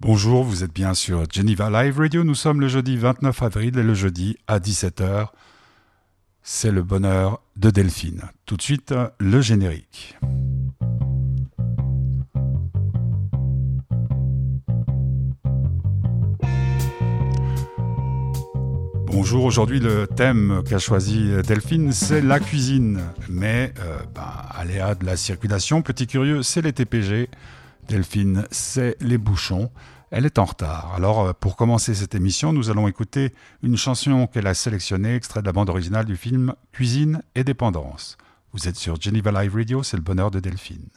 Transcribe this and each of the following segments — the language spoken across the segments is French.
Bonjour, vous êtes bien sur Geneva Live Radio. Nous sommes le jeudi 29 avril et le jeudi à 17h. C'est le bonheur de Delphine. Tout de suite, le générique. Bonjour, aujourd'hui le thème qu'a choisi Delphine, c'est la cuisine. Mais, euh, ben, aléa de la circulation, petit curieux, c'est les TPG. Delphine, c'est les bouchons. Elle est en retard. Alors, euh, pour commencer cette émission, nous allons écouter une chanson qu'elle a sélectionnée, extrait de la bande originale du film Cuisine et dépendance. Vous êtes sur Geneva Live Radio, c'est le bonheur de Delphine.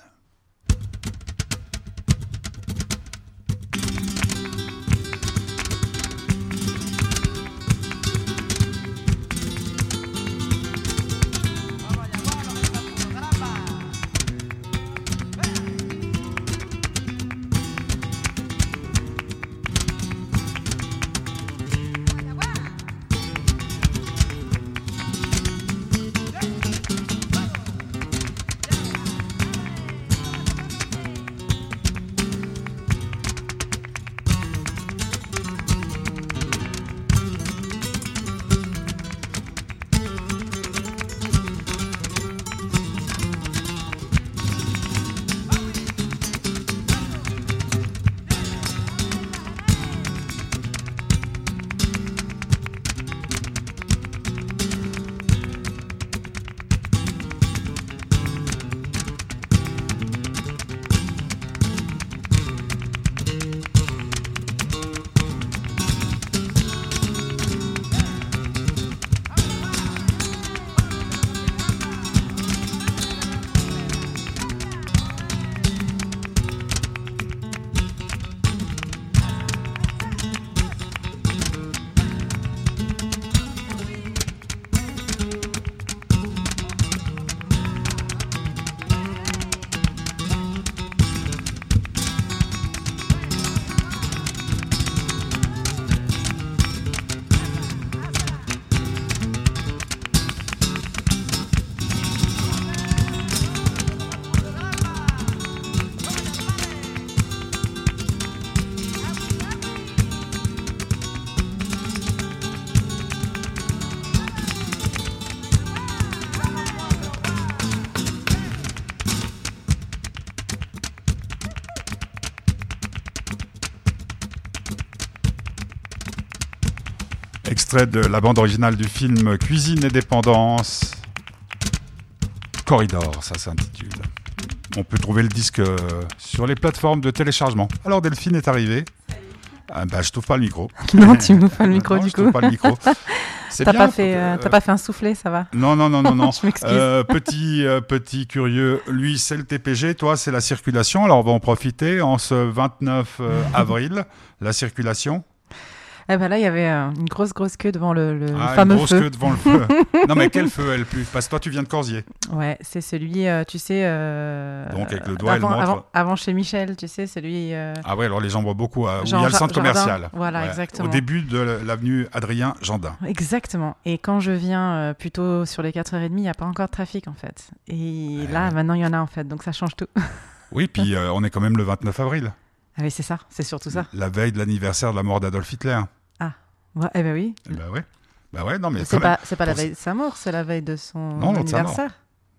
Extrait de la bande originale du film Cuisine et dépendance. Corridor, ça s'intitule. On peut trouver le disque euh, sur les plateformes de téléchargement. Alors Delphine est arrivée. Ah, bah, je trouve pas le micro. Non, tu m'ouvres pas le micro Non, du je coup. pas le micro. T'as pas fait, euh, pas fait un soufflet, ça va. Non, non, non, non, non. Je. Euh, petit, euh, petit curieux, lui c'est le TPG, toi c'est la circulation. Alors on va en profiter en ce 29 euh, avril, la circulation. Eh ben là, il y avait euh, une grosse grosse queue devant le, le Ah, une grosse feu. queue devant le feu. non mais quel feu elle pue Parce que toi tu viens de Corsier. Ouais, c'est celui, euh, tu sais. euh, Donc, avec le doigt et le avant, montre. avant, avant chez Michel, tu sais, celui. Ah ouais, alors les gens voient beaucoup où il y a le centre Jardin. commercial. Voilà, Ouais, exactement. Au début de l'avenue Adrien Jandin. Exactement. Et quand je viens plutôt sur les 4h30, il n'y a pas encore de trafic en fait. Et Ouais. là, maintenant, il y en a en fait. Donc ça change tout. Oui, puis on est quand même le 29 avril, Ah oui, c'est ça. C'est surtout ça. la veille de l'anniversaire de la mort d'Adolf Hitler. Ouais, eh ben oui. Eh ben ouais. Bah ouais, non mais C'est pas, pas la veille de sa mort, c'est la veille de son Non, anniversaire.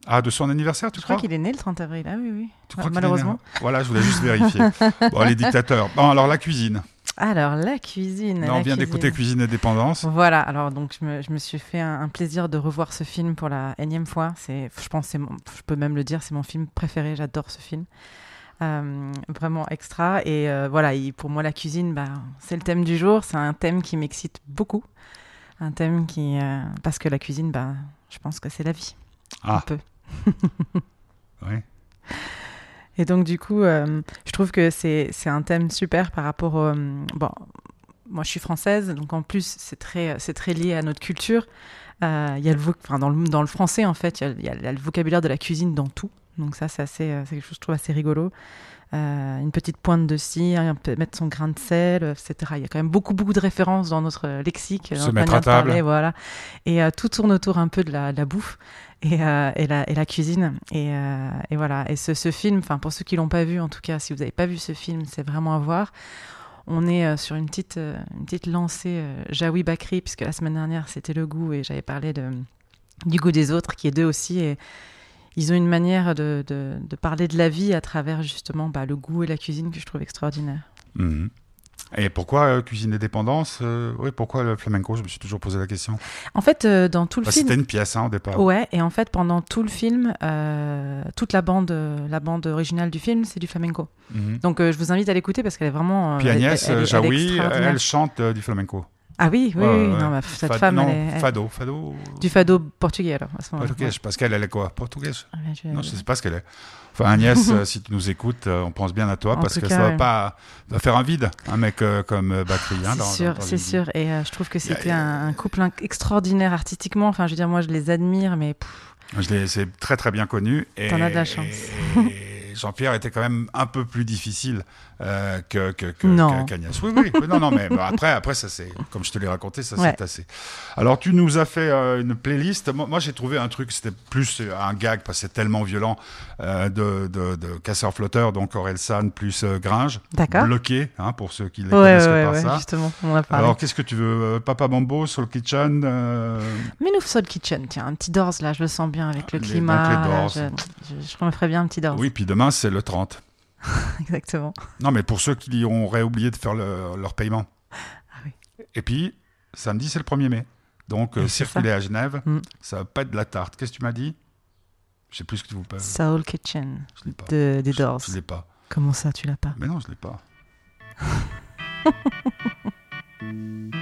Ah, de son anniversaire, tu Je crois crois qu'il est né le 30 avril. Ah oui, oui. Tu crois Malheureusement. né Voilà, je voulais juste vérifier. bon, les dictateurs. Bon, alors la cuisine. Alors, la cuisine. La on vient d'écouter cuisine. Et Dépendance. Voilà, alors donc je me, je me suis fait un, un plaisir de revoir ce film pour la énième fois. Je pense, mon- je peux même le dire, c'est mon film préféré. J'adore ce film. Euh, vraiment extra. Et euh, voilà, et pour moi, la cuisine, bah, c'est le thème du jour. C'est un thème qui m'excite beaucoup. Un thème qui. euh, parce que la cuisine, bah, je pense que c'est la vie. Un Ah, peu. ouais. Et donc, du coup, je trouve que c'est un thème super par rapport. au- bon, moi, je suis française, donc en plus, c'est très, très lié à notre culture. Il y a le enfin, dans, le, dans le français, en fait, y, a, il y a le vocabulaire de la cuisine dans tout. Donc, ça, c'est assez, euh, c'est quelque chose que je trouve assez rigolo. Euh, une petite pointe de cire, mettre son grain de sel, etc. Il y a quand même beaucoup, beaucoup de références dans notre euh, lexique, Se notre mettre à table. parler, voilà. Et euh, tout tourne autour un peu de la, de la bouffe et, euh, et, la, et la cuisine. Et, euh, et voilà. Et ce, ce film, enfin pour ceux qui l'ont pas vu, en tout cas, si vous n'avez pas vu ce film, c'est vraiment à voir. on est euh, sur une petite, euh, une petite lancée euh, Jaoui Bakri, puisque la semaine dernière c'était le goût et j'avais parlé de, du goût des autres, qui est d'eux aussi. Et ils ont une manière de, de, de parler de la vie à travers justement bah, le goût et la cuisine que je trouve extraordinaire. Mhm. Et pourquoi euh, cuisine et dépendance euh, Oui, pourquoi le flamenco? Je me suis toujours posé la question. En fait, euh, dans tout le film. C'était une pièce hein, au départ. Ouais, et en fait, pendant tout le film, euh, toute la bande, euh, la bande originale du film, c'est du flamenco. Mhm. Donc, je vous invite à l'écouter parce qu'elle est vraiment. Puis Agnès elle- elle est- elle est Jaoui, elle chante du flamenco. Ah oui, oui, Ouais, oui. ouais. Non, bah, cette Fad- femme, non, elle est. elle- Fado, fado. Du fado portugais, alors, à ce moment-là. Portugais, parce qu'elle, elle est quoi Portugaise? Ouais. Ouais, je- Non, je sais pas ce qu'elle est. Enfin, Agnès, euh, si tu nous écoutes, euh, on pense bien à toi En parce que cas, ça va ouais. pas va faire un vide, un mec euh, comme Bakri. hein, C'est sûr, c'est sûr. Et euh, je trouve que a- c'était un, un couple extraordinaire artistiquement. Enfin, je veux dire, moi, je les admire, mais C'est très très bien connu. T'en as de la chance. et Jean-Pierre était quand même un peu plus difficile euh, que, que, que- Non. Oui, oui, oui, non, non, mais bah, après, après ça c'est, comme je te l'ai raconté, ça Ouais. c'est assez. Alors tu nous as fait euh, une playlist. Moi, moi, j'ai trouvé un truc, c'était plus euh, un gag parce que c'est tellement violent euh, de, de, de casseur flotteur, donc Aurel San plus Gringe, d'accord. bloqué, hein, pour ceux qui les Ouais, connaissent ouais, ouais, ça. justement, on a parlé. Alors qu'est-ce que tu veux, Papa Mambo, Soul Kitchen Mais nous, Soul Kitchen, tiens, un petit Doors, là, je le sens bien avec le Les- climat. donc les là, Doors. je, je, je me ferais bien un petit Doors. Oui, puis demain c'est le 30. Exactement. Non, mais pour ceux qui auraient oublié de faire le- leur paiement. Ah oui. Et puis, samedi, c'est le 1er mai. Donc, euh, circuler à Genève, Mm. ça va pas être de la tarte. Qu'est-ce que tu m'as dit? Je sais plus ce que tu vous parles. Soul Kitchen Je l'ai pas. de, des Je- Doors. Je, l'ai pas. Comment ça, tu l'as pas? Mais non, je l'ai pas.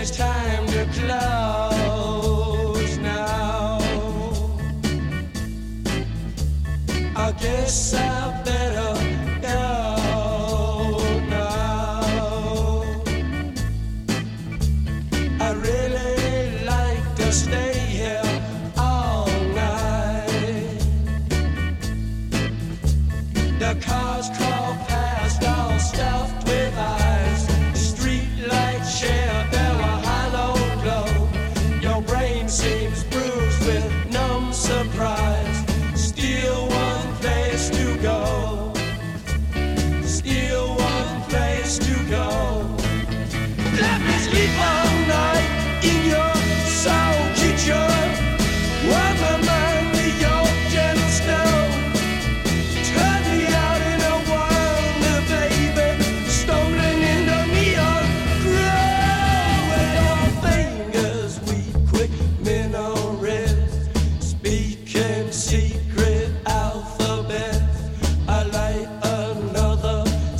it's time to close now. I guess I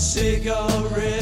cigarette.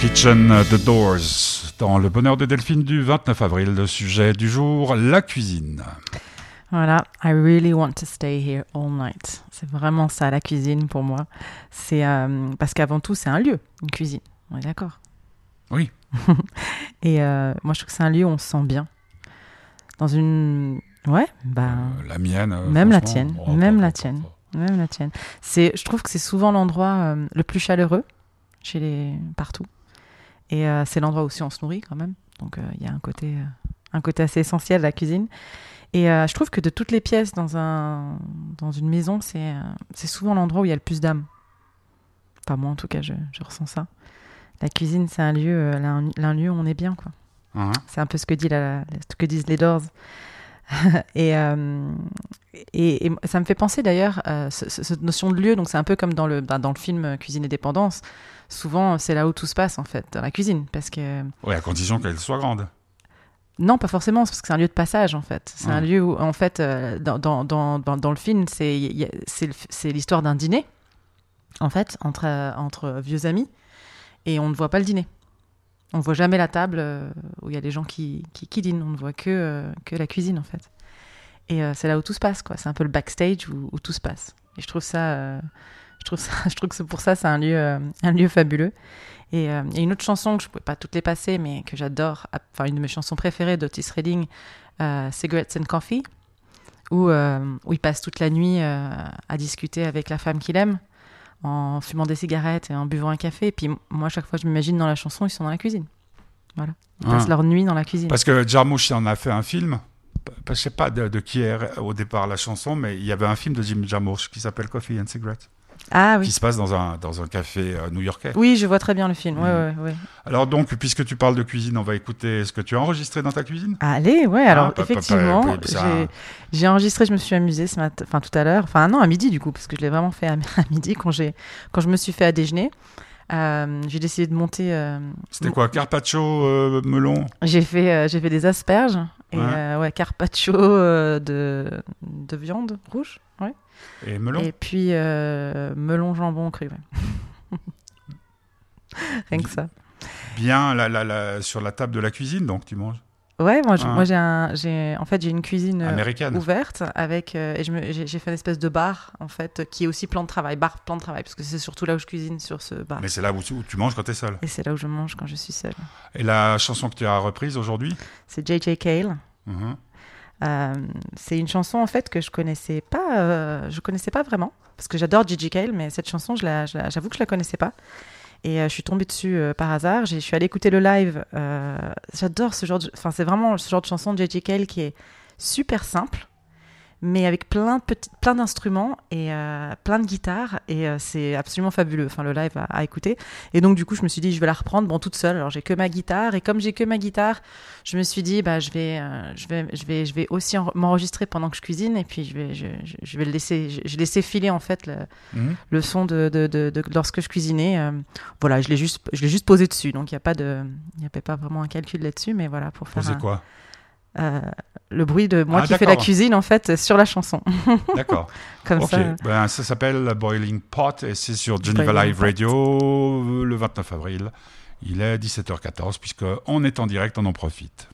Kitchen The Doors dans le bonheur de Delphine du 29 avril. Le sujet du jour, la cuisine. Voilà, I really want to stay here all night. C'est vraiment ça la cuisine pour moi. C'est euh, parce qu'avant tout c'est un lieu, une cuisine. On est d'accord? Oui. Et euh, moi je trouve que c'est un lieu où on se sent bien. Dans une, ouais, bah. Euh, la mienne. Même la tienne, même la tienne. Même la tienne. C'est, je trouve que c'est souvent l'endroit le plus chaleureux chez les partout. Et euh, c'est l'endroit aussi on se nourrit quand même. Donc euh, il y a un côté, euh, un côté assez essentiel à la cuisine. Et je trouve que de toutes les pièces dans un, dans une maison, c'est, c'est souvent l'endroit où il y a le plus d'âme. Pas moi en tout cas, je, je ressens ça. La cuisine, c'est un lieu, un, un lieu où on est bien quoi. C'est un peu ce que, dit la, ce que disent les Doors. et, et, et ça me fait penser d'ailleurs à ce- ce- cette notion de lieu. Donc c'est un peu comme dans le, bah, dans le film Cuisine et dépendance. Souvent, c'est là où tout se passe en fait, dans la cuisine. Parce que Oui, à condition qu'elle soit grande. non, pas forcément, parce que c'est un lieu de passage en fait. C'est un Ah. lieu où, en fait, euh, dans, dans, dans, dans, le film, c'est l'histoire d'un dîner, en fait, entre, entre vieux amis, et on ne voit pas le dîner. On ne voit jamais la table euh, où il y a les gens qui, qui, qui dînent. On ne voit que, euh, que la cuisine en fait. Et c'est là où tout se passe, quoi. C'est un peu le backstage où, où tout se passe. Et je trouve ça, trouve ça, je trouve que c'est pour ça, c'est un lieu, euh, un lieu fabuleux. Et euh, il y a une autre chanson que je ne pouvais pas toutes les passer, mais que j'adore, enfin une de mes chansons préférées d'Otis Redding, euh, Cigarettes and Coffee, où, euh, où il passe toute la nuit euh, à discuter avec la femme qu'il aime, en fumant des cigarettes et en buvant un café. Et puis moi, à chaque fois, je m'imagine dans la chanson, ils sont dans la cuisine. Voilà. Ils Ah. passent leur nuit dans la cuisine. Parce que Jarmusch en a fait un film. Je sais pas de, de qui est au départ la chanson, mais il y avait un film de Jim Jarmusch qui s'appelle Coffee and Cigarettes, Ah oui. qui se passe dans un, dans un café euh, new-yorkais. Oui, je vois très bien le film. Ouais, Mm. ouais, ouais. Alors donc, puisque tu parles de cuisine, on va écouter ce que tu as enregistré dans ta cuisine Allez, ouais, alors Ah, pas- effectivement, ça- j'ai- enregistré, je me suis amusée ce matin, enfin tout à l'heure, enfin non, à midi du coup, parce que je l'ai vraiment fait à, à midi quand, j'ai- quand je me suis fait à déjeuner. Euh, j'ai décidé de monter. euh, C'était quoi Carpaccio, melon? J'ai fait, j'ai fait des asperges et Ouais. carpaccio de, de viande rouge, ouais. Et melon Et puis euh, melon jambon cru, ouais. Rien que ça. Bien la, la, la- sur la table de la cuisine, donc tu manges? Ouais, moi, Ah. moi j'ai un, j'ai, en fait, j'ai une cuisine euh, Américaine. ouverte avec euh, et je me- j'ai, fait une espèce de bar en fait qui est aussi plan de travail, bar plan de travail parce que c'est surtout là où je cuisine sur ce bar. Mais c'est là où tu, où tu manges quand tu es seul. Et c'est là où je mange quand je suis seule. Et la chanson que tu as reprise aujourd'hui? C'est JJ Cale. Mhm. Euh, c'est une chanson en fait que je connaissais pas, euh, je connaissais pas vraiment parce que j'adore JJ Cale, mais cette chanson, je la- je j'avoue que je la connaissais pas. Et euh, je suis tombée dessus par hasard. Je suis allée écouter le live. J'adore ce genre enfin c'est vraiment ce genre de chanson de JJ Cale qui est super simple, mais avec plein plein d'instruments et euh, plein de guitares et euh, c'est absolument fabuleux. Enfin le live à, à écouter. Et donc du coup je me suis dit je vais la reprendre bon toute seule. Alors j'ai que ma guitare et comme j'ai que ma guitare, je me suis dit bah je vais euh, je vais je vais je vais aussi en- m'enregistrer pendant que je cuisine et puis je vais je, vais le laisser je, je laissais filer en fait le, le son de, de, de- de- lorsque je cuisinais. voilà, je l'ai juste, je l'ai juste posé dessus, donc il n'y a pas de, avait pas vraiment un calcul là-dessus, mais voilà pour faire Posez un- quoi? Euh, le bruit de moi Ah, qui fais la cuisine en fait sur la chanson, D'accord. comme ok. ça. Ben, ça s'appelle Boiling Pot et c'est sur Geneva Boiling Live Pot. Radio euh, le 29 avril. Il est 17h14 puisque on est en direct, on en profite.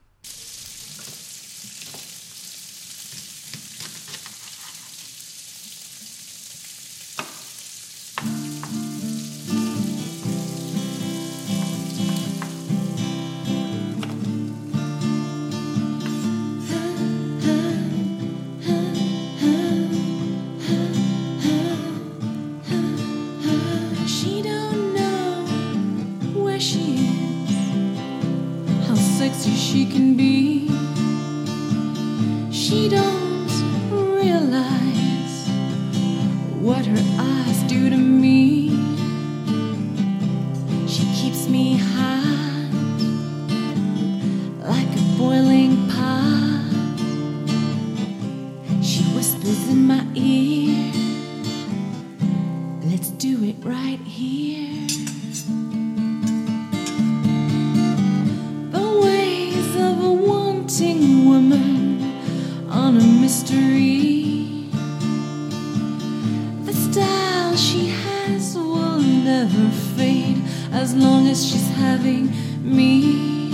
As long as she's having me.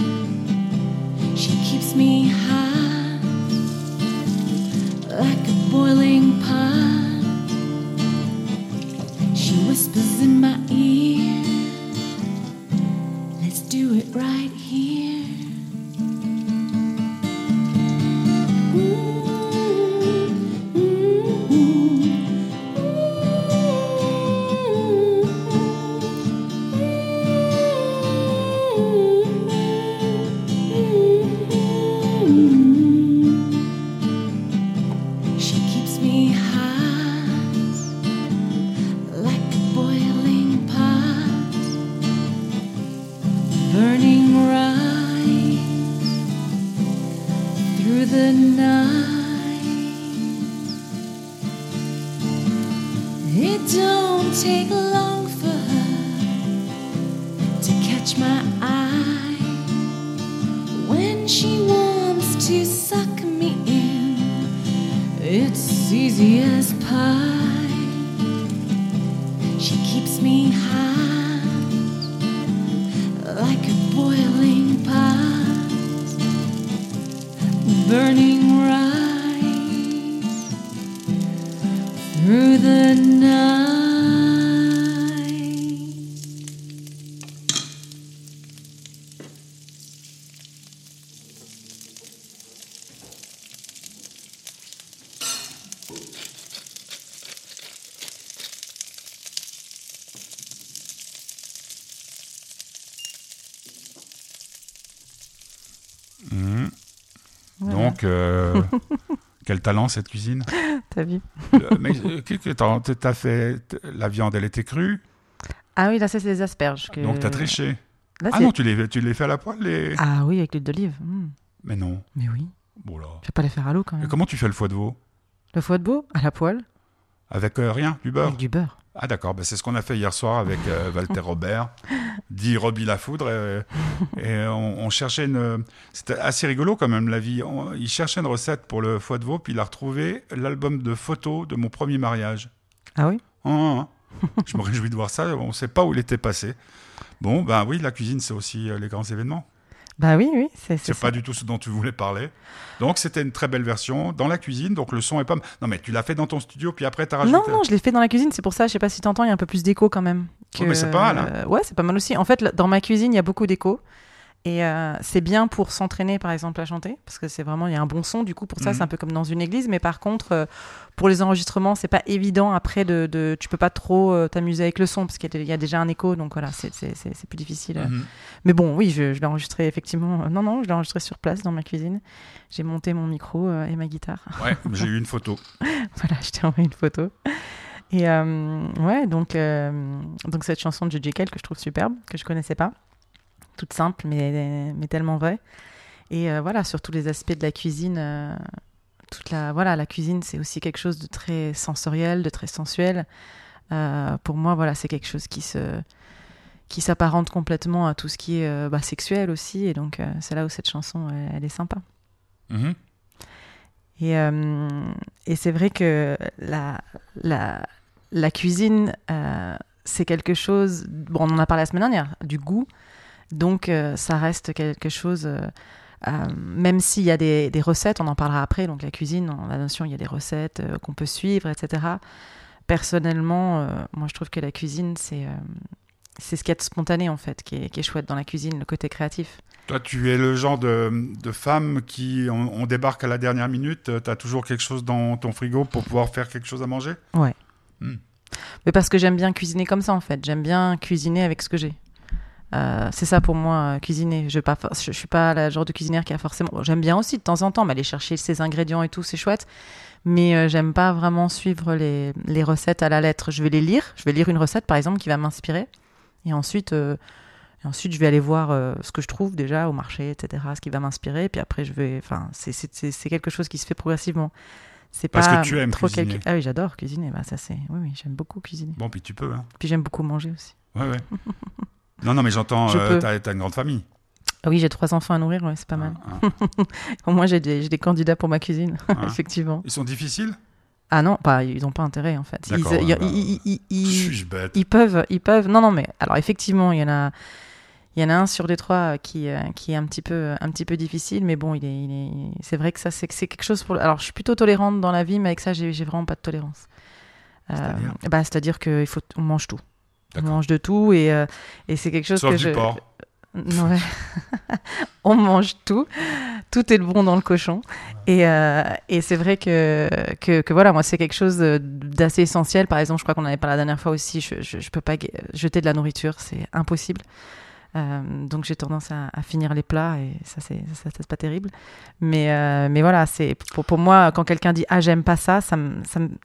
She keeps me high Donc, euh, quel talent cette cuisine. T'as vu Euh, mais euh, t'as fait La viande, elle était crue, Ah oui, là, c'est des asperges. Que... donc t'as triché. Là, Ah non, tu les, tu les fais à la poêle les... Ah oui, avec l'huile d'olive. Mm. Mais non. Mais oui. Bon là. Je vais pas les faire à l'eau quand Et même. comment tu fais le foie de veau? Le foie de veau à la poêle Avec euh, rien, du beurre? Avec du beurre. Ah d'accord, bah, c'est ce qu'on a fait hier soir avec euh, Walter Robert, dit Robbie Lafoudre, et, et on, on cherchait une... C'était assez rigolo quand même la vie. On- il cherchait une recette pour le foie de veau, puis il a retrouvé l'album de photos de mon premier mariage. Ah oui? Ah, ah, ah. Je me réjouis de voir ça, on ne sait pas où il était passé. Bon, ben oui, la cuisine, c'est aussi euh, les grands événements. Bah oui, oui, c'est c'est ça. pas du tout ce dont tu voulais parler. Donc c'était une très belle version dans la cuisine, donc le son est pas... Non mais tu l'as fait dans ton studio, puis après t'as rajouté... Non, non, je l'ai fait dans la cuisine, c'est pour ça, je sais pas si t'entends, il y a un peu plus d'écho quand même. Oh, mais c'est pas mal, hein. Ouais, c'est pas mal aussi. En fait, dans ma cuisine, il y a beaucoup d'écho. Et euh, c'est bien pour s'entraîner, par exemple, à chanter, parce que c'est vraiment, il y a un bon son, du coup, pour ça, Mhm. c'est un peu comme dans une église. Mais par contre, euh, pour les enregistrements, c'est pas évident après de, de- Tu peux pas trop euh, t'amuser avec le son, parce qu'il y, a- il y a déjà un écho, donc voilà, c'est c'est- c'est- c'est plus difficile. Mhm. Mais bon, oui, je, je l'ai enregistré effectivement. Non, non, je l'ai enregistré sur place dans ma cuisine. J'ai monté mon micro et ma guitare. Ouais, j'ai eu une photo. voilà, je t'ai envoyé une photo. Et ouais, donc, donc cette chanson de J.J. Cale que je trouve superbe, que je connaissais pas. Toute simple, mais, mais tellement vraie. Et euh, voilà, sur tous les aspects de la cuisine. euh, toute la, voilà, la cuisine, c'est aussi quelque chose de très sensoriel, de très sensuel. Euh, pour moi, voilà, c'est quelque chose qui se qui s'apparente complètement à tout ce qui est bah, sexuel aussi. Et donc, c'est là où cette chanson, elle- elle est sympa. Mhm. Et, et c'est vrai que la, la, la cuisine, c'est quelque chose, bon, on en a parlé la semaine dernière, du goût. Donc, euh, ça reste quelque chose, euh, euh, même s'il y a des, des recettes, on en parlera après. Donc, la cuisine, en la notion, il y a des recettes euh, qu'on peut suivre, etc. Personnellement, euh, moi, je trouve que la cuisine, c'est c'est ce qu'il y a de spontané, en fait, qui est, qui est chouette dans la cuisine, le côté créatif. Toi, tu es le genre de, de femme qui, on, on débarque à la dernière minute, tu as toujours quelque chose dans ton frigo pour pouvoir faire quelque chose à manger? Mais parce que j'aime bien cuisiner comme ça, en fait. J'aime bien cuisiner avec ce que j'ai. Euh, c'est ça pour moi, euh, cuisiner. Je ne pas, je, je suis pas la genre de cuisinière qui a forcément. bon, j'aime bien aussi de temps en temps, mais aller chercher ses ingrédients et tout, c'est chouette. Mais euh, j'aime pas vraiment suivre les, les recettes à la lettre. Je vais les lire. Je vais lire une recette, par exemple, qui va m'inspirer. Et ensuite, euh, et ensuite, je vais aller voir ce que je trouve déjà au marché, etc., ce qui va m'inspirer. Et puis après, je vais. Enfin, c'est- c'est c'est- c'est quelque chose qui se fait progressivement. C'est Parce pas que tu aimes trop cuisiner. quelque- Ah oui, j'adore cuisiner. Bah, ça, c'est. Oui, oui, j'aime beaucoup cuisiner. Bon, puis tu peux. Hein. Puis j'aime beaucoup manger aussi. Ouais, ouais. non, non, mais j'entends, Je euh, t'as, une grande famille. Ah oui, j'ai trois enfants à nourrir, ouais, c'est pas mal. Hein, hein, Au moins, j'ai des, des candidats pour ma cuisine, hein. effectivement. Ils sont difficiles? Ah non, pas, ils n'ont pas intérêt, en fait. Ils, bah, ils- bête? peuvent, ils peuvent. Non, non, mais alors effectivement, il y en a, Il y en a un sur les trois euh, qui, euh, qui est un petit peu, un petit peu difficile, mais bon, il est, il est, c'est vrai que ça, c'est, c'est quelque chose pour. Alors, je suis plutôt tolérante dans la vie, mais avec ça, j'ai, j'ai vraiment pas de tolérance. Euh, C'est-à-dire? bah, c'est-à-dire qu'il faut, on mange tout. On mange de tout et, euh, et c'est quelque chose Sauf que du je. porc. Ouais. on mange tout. Tout est bon dans le cochon. Et, euh, et c'est vrai que, que, que voilà, moi, c'est quelque chose de- d'assez essentiel. Par exemple, je crois qu'on en avait parlé la dernière fois aussi. Je, je peux pas jeter de la nourriture, c'est impossible. Euh, donc j'ai tendance à, à finir les plats et ça c'est ça, ça, pas terrible mais euh, mais voilà c'est pour, pour moi quand quelqu'un dit ah j'aime pas ça ça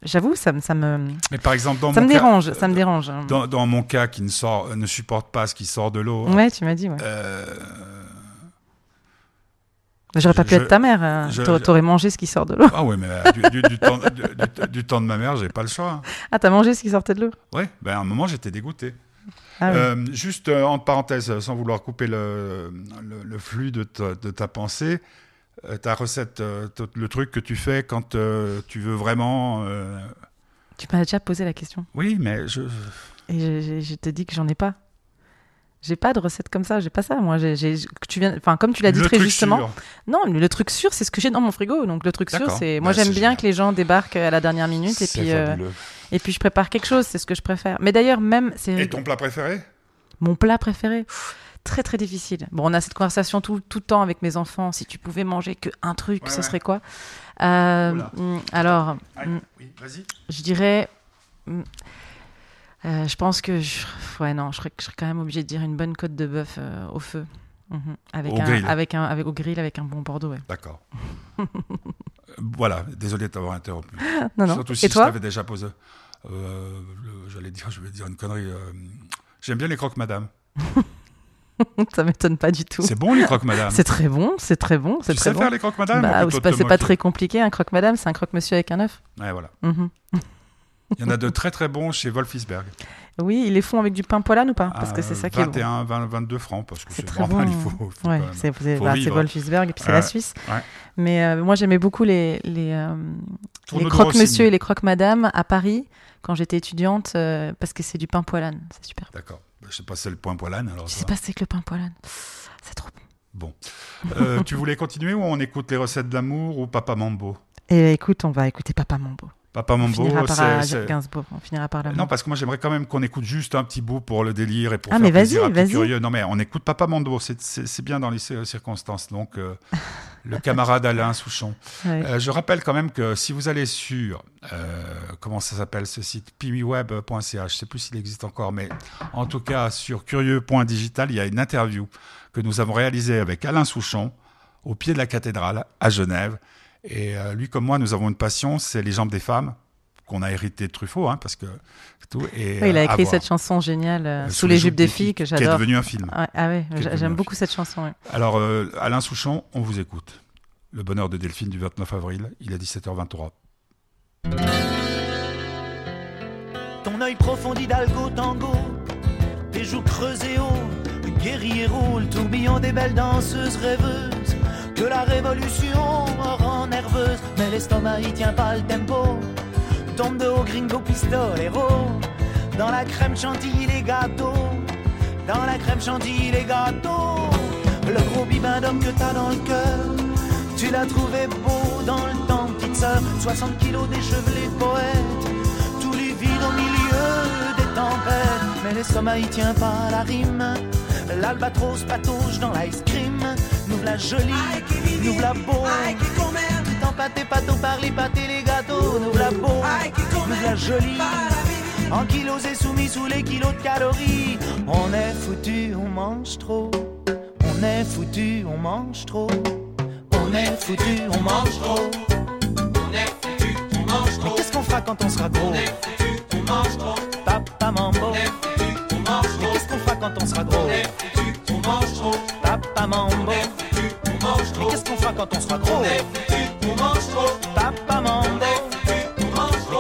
j'avoue ça me ça me Mais par exemple, dans ça mon me cas, dérange ça me dérange. Dans, dans mon cas, qui ne sort, ne supporte pas ce qui sort de l'eau. ouais tu m'as dit ouais euh, j'aurais pas je- pu être ta mère hein. T'aurais- mangé ce qui sort de l'eau ah ouais, mais euh, du, du- du temps, du, temps de ma mère, j'ai pas le choix. ah t'as mangé ce qui sortait de l'eau? Ouais, ben à un moment, j'étais dégoûté. Ah. Euh, juste euh, entre parenthèses, euh, sans vouloir couper le, le, le flux de ta, de ta pensée, euh, ta recette, le truc que tu fais quand tu veux vraiment. tu m'as déjà posé la question Oui, mais je. et je, je- je te dis que j'en ai pas j'ai pas de recette comme ça j'ai pas ça moi j'ai j'ai- que tu viens enfin comme tu l'as dit très justement sûr. non le truc sûr c'est ce que j'ai dans mon frigo donc le truc sûr c'est moi Bah, j'aime bien que les gens débarquent à la dernière minute et puis fabuleux. Et puis je prépare quelque chose c'est ce que je préfère mais d'ailleurs même c'est Et ton plat préféré? Mon plat préféré Pff, Très très difficile. Bon, on a cette conversation tout, tout le temps avec mes enfants. Si tu pouvais manger que un truc, Ouais, ce ouais. serait quoi? Euh, Oula. mm, Alors, Ah, Mm. Oui, vas-y. je dirais. mm, euh, je pense que je, ouais non, je serais, je serais quand même obligée de dire une bonne côte de bœuf euh, au feu, Mhm. avec Au un, grill. avec un, avec au grill avec un bon bordeaux. Ouais. D'accord. Voilà, désolé de t'avoir interrompu. Non non. Surtout si Et je toi? t'avais déjà posé. Euh, J'allais dire, je vais dire une connerie. euh, J'aime bien les croques madame. Ça m'étonne pas du tout. C'est bon les croques madame. C'est très bon, c'est très bon, c'est très sais bon. faire les croques madame Bah, c'est pas, très compliqué un croque madame, c'est un croque monsieur avec un œuf. Ouais, voilà. Mhm. Il y en a de très très bons chez Wolfisberg. Oui, ils les font avec du pain poilane ou pas? Parce que c'est ça qui est bon. 21, 20, 22 francs parce que C'est très bon. il faut, faut Ouais, c'est bah. Wolfsberg et puis c'est la Suisse. ouais. Mais euh, moi j'aimais beaucoup les, les, euh, les Tourne de croque Rossini. monsieur et les croque madame à Paris quand j'étais étudiante euh, parce que c'est du pain poilane. C'est super. D'accord. Bah, Je sais pas si c'est le point poilane alors. Je sais pas c'est que le pain poilane. C'est trop bon. Bon. Euh, tu voulais continuer ou on écoute les recettes d'amour ou Papa Mambo? Et écoute, on va écouter Papa Mambo. Papa On Mambo, finira par. Gainsbourg. On finira par l'amour. Non, parce que moi j'aimerais quand même qu'on écoute juste un petit bout pour le délire et pour Ah, faire mais vas-y, plaisir à vas-y. curieux. Non, mais on écoute Papa Mambo, c'est- bien dans les cir- circonstances. Donc, euh, le camarade Alain Souchon. Ouais. Euh, je rappelle quand même que si vous allez sur, euh, comment ça s'appelle ce site, piwiweb.ch, je ne sais plus s'il existe encore, mais en tout cas sur curieux.digital, il y a une interview que nous avons réalisée avec Alain Souchon au pied de la cathédrale à Genève. Et euh, lui comme moi, nous avons une passion, c'est les jambes des femmes qu'on a hérité de Truffaut, hein, parce que c'est tout. Et, Ouais, il a euh, écrit cette chanson géniale euh, Sous les jupes des filles que qui est j'adore. devenu un film. Ah j'a- devenu j'aime beaucoup cette chanson. Alors, euh, Alain Souchon, on vous écoute. Le bonheur de Delphine du 29 avril, il est 17h23. Ton œil profond d'Hidalgo tango, tes joues creusées haut, guerrier le tourbillon des belles danseuses rêveuses, que la révolution rend nerveuse, mais l'estomac y tient pas le tempo. Tombe de haut gringo pistolero, dans la crème chantilly les gâteaux, dans la crème chantilly les gâteaux, le gros bibin d'homme que t'as dans le cœur, tu l'as trouvé beau dans le temps, petite sœur, 60 kilos déchevelé poète tous les vides au milieu des tempêtes. Mais l'estomac y tient pas la rime. L'albatros patauge dans l'ice cream. Nous la jolie, nous la beau. Tout empâté, pâteau par les pâtés, les gâteaux. Nous la beau, nous la jolie. En kilos et soumis sous les kilos de calories. On est foutu, on mange trop. On est foutu, on mange trop. On est foutu, on mange trop. Mais qu'est-ce qu'on fera quand on sera gros? Papa Mambo Mais qu'est-ce qu'on fera quand on sera gros? Mais qu'est-ce qu'on fera quand on sera gros Papa Mambo Mais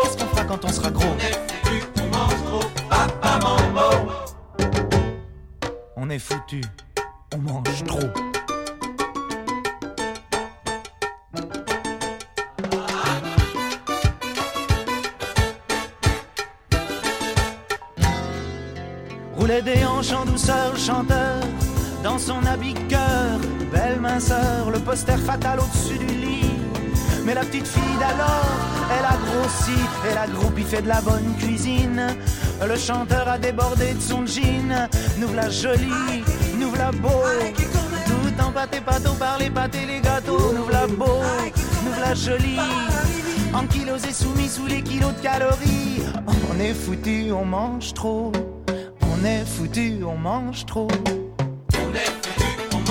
qu'est-ce qu'on fera quand on sera gros Papa Mambo On est foutu, on mange trop. Rouler des hanches en douceur, chanteur, son habit cœur, belle minceur, le poster fatal au-dessus du lit. Mais la petite fille d'alors, elle a grossi, elle a groupi, fait de la bonne cuisine. Le chanteur a débordé de son jean, nous la jolie, nous la beau. Tout empâté, pâteau par les pâtes et les gâteaux, nous la beau, nous la jolie. En kilos et soumis sous les kilos de calories. On est foutu, on mange trop. On est foutu, on mange trop.